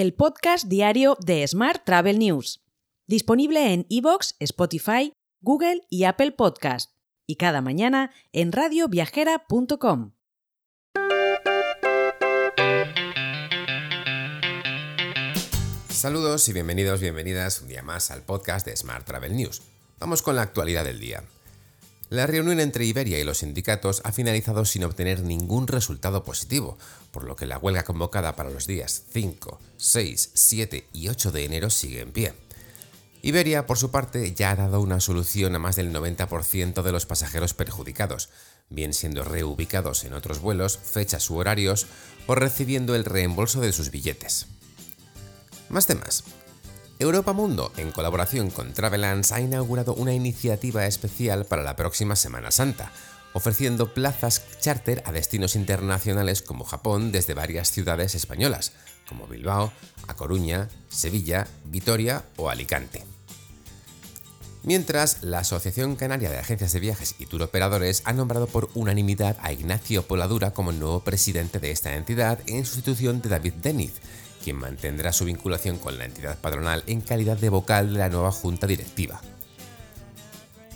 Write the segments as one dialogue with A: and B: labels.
A: el podcast diario de Smart Travel News, disponible en iVoox, Spotify, Google y Apple Podcast, y cada mañana en radioviajera.com.
B: Saludos y bienvenidos, bienvenidas un día más al podcast de Smart Travel News. Vamos con la actualidad del día. La reunión entre Iberia y los sindicatos ha finalizado sin obtener ningún resultado positivo, por lo que la huelga convocada para los días 5, 6, 7 y 8 de enero sigue en pie. Iberia, por su parte, ya ha dado una solución a más del 90% de los pasajeros perjudicados, bien siendo reubicados en otros vuelos, fechas u horarios, o recibiendo el reembolso de sus billetes. Más temas. Europa Mundo, en colaboración con Travelance, ha inaugurado una iniciativa especial para la próxima Semana Santa, ofreciendo plazas charter a destinos internacionales como Japón desde varias ciudades españolas, como Bilbao, A Coruña, Sevilla, Vitoria o Alicante. Mientras, la Asociación Canaria de Agencias de Viajes y Tour Operadores ha nombrado por unanimidad a Ignacio Poladura como nuevo presidente de esta entidad en sustitución de David Deniz, quien mantendrá su vinculación con la entidad patronal en calidad de vocal de la nueva junta directiva.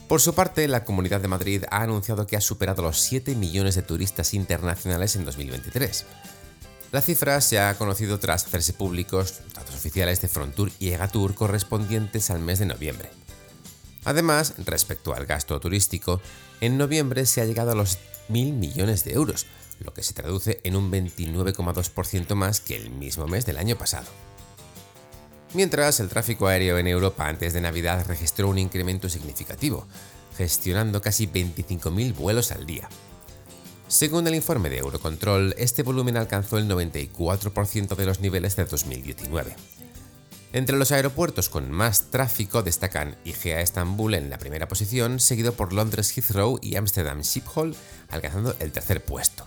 B: Por su parte, la Comunidad de Madrid ha anunciado que ha superado los 7 millones de turistas internacionales en 2023. La cifra se ha conocido tras hacerse públicos datos oficiales de Frontour y Egatur correspondientes al mes de noviembre. Además, respecto al gasto turístico, en noviembre se ha llegado a los mil millones de euros, lo que se traduce en un 29,2% más que el mismo mes del año pasado. Mientras, el tráfico aéreo en Europa antes de Navidad registró un incremento significativo, gestionando casi 25.000 vuelos al día. Según el informe de Eurocontrol, este volumen alcanzó el 94% de los niveles de 2019. Entre los aeropuertos con más tráfico destacan IGA Estambul en la primera posición, seguido por Londres Heathrow y Amsterdam Schiphol, alcanzando el tercer puesto.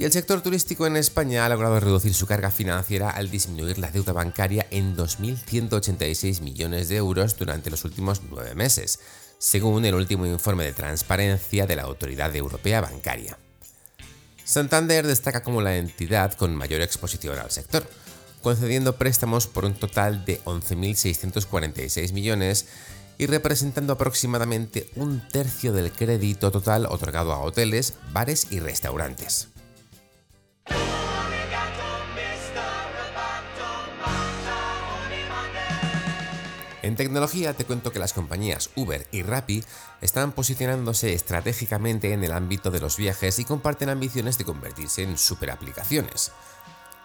B: Y el sector turístico en España ha logrado reducir su carga financiera al disminuir la deuda bancaria en 2.186 millones de euros durante los últimos nueve meses, según el último informe de transparencia de la Autoridad Europea Bancaria. Santander destaca como la entidad con mayor exposición al sector, concediendo préstamos por un total de 11.646 millones y representando aproximadamente un tercio del crédito total otorgado a hoteles, bares y restaurantes. En tecnología te cuento que las compañías Uber y Rappi están posicionándose estratégicamente en el ámbito de los viajes y comparten ambiciones de convertirse en superaplicaciones.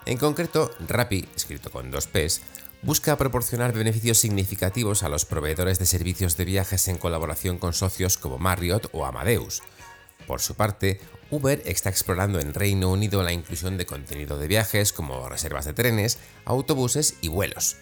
B: En concreto, Rappi, escrito con dos P's, busca proporcionar beneficios significativos a los proveedores de servicios de viajes en colaboración con socios como Marriott o Amadeus. Por su parte, Uber está explorando en Reino Unido la inclusión de contenido de viajes como reservas de trenes, autobuses y vuelos.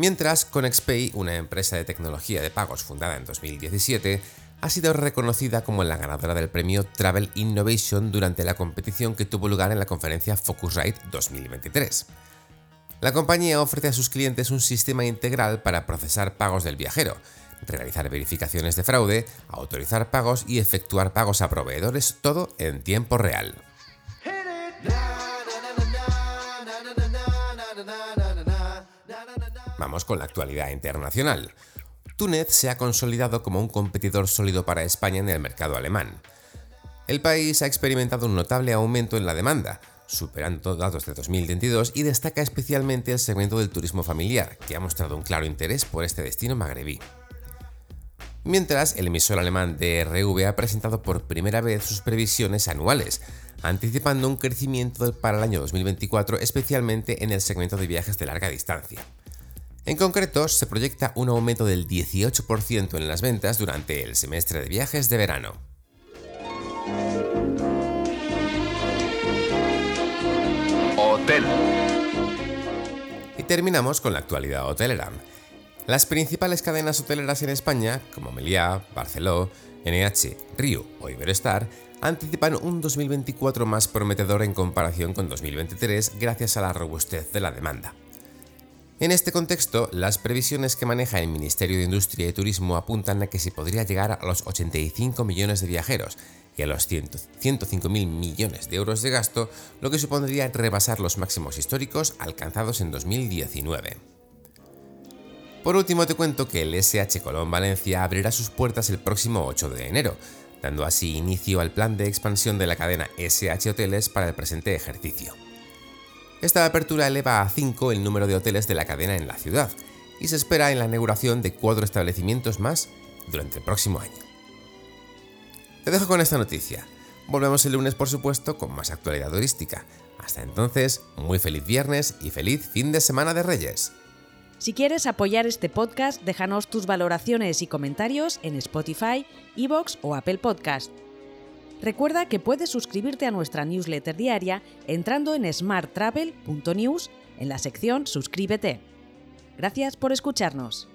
B: Mientras, ConexPay, una empresa de tecnología de pagos fundada en 2017, ha sido reconocida como la ganadora del premio Travel Innovation durante la competición que tuvo lugar en la conferencia Focusrite 2023. La compañía ofrece a sus clientes un sistema integral para procesar pagos del viajero, realizar verificaciones de fraude, autorizar pagos y efectuar pagos a proveedores, todo en tiempo real. Vamos con la actualidad internacional. Túnez se ha consolidado como un competidor sólido para España en el mercado alemán. El país ha experimentado un notable aumento en la demanda, superando datos de 2022 y destaca especialmente el segmento del turismo familiar, que ha mostrado un claro interés por este destino magrebí. Mientras, el emisor alemán DRV ha presentado por primera vez sus previsiones anuales, anticipando un crecimiento para el año 2024, especialmente en el segmento de viajes de larga distancia. En concreto, se proyecta un aumento del 18% en las ventas durante el semestre de viajes de verano. Hotel. Y terminamos con la actualidad hotelera. Las principales cadenas hoteleras en España, como Meliá, Barceló, NH, Río o Iberostar, anticipan un 2024 más prometedor en comparación con 2023 gracias a la robustez de la demanda. En este contexto, las previsiones que maneja el Ministerio de Industria y Turismo apuntan a que se podría llegar a los 85 millones de viajeros, y a los 105.000 millones de euros de gasto, lo que supondría rebasar los máximos históricos alcanzados en 2019. Por último te cuento que el SH Colón Valencia abrirá sus puertas el próximo 8 de enero, dando así inicio al plan de expansión de la cadena SH Hoteles para el presente ejercicio. Esta apertura eleva a 5 el número de hoteles de la cadena en la ciudad y se espera en la inauguración de cuatro establecimientos más durante el próximo año. Te dejo con esta noticia. Volvemos el lunes, por supuesto, con más actualidad turística. Hasta entonces, muy feliz viernes y feliz fin de semana de Reyes.
A: Si quieres apoyar este podcast, déjanos tus valoraciones y comentarios en Spotify, Evox o Apple Podcast. Recuerda que puedes suscribirte a nuestra newsletter diaria entrando en smarttravel.news en la sección Suscríbete. Gracias por escucharnos.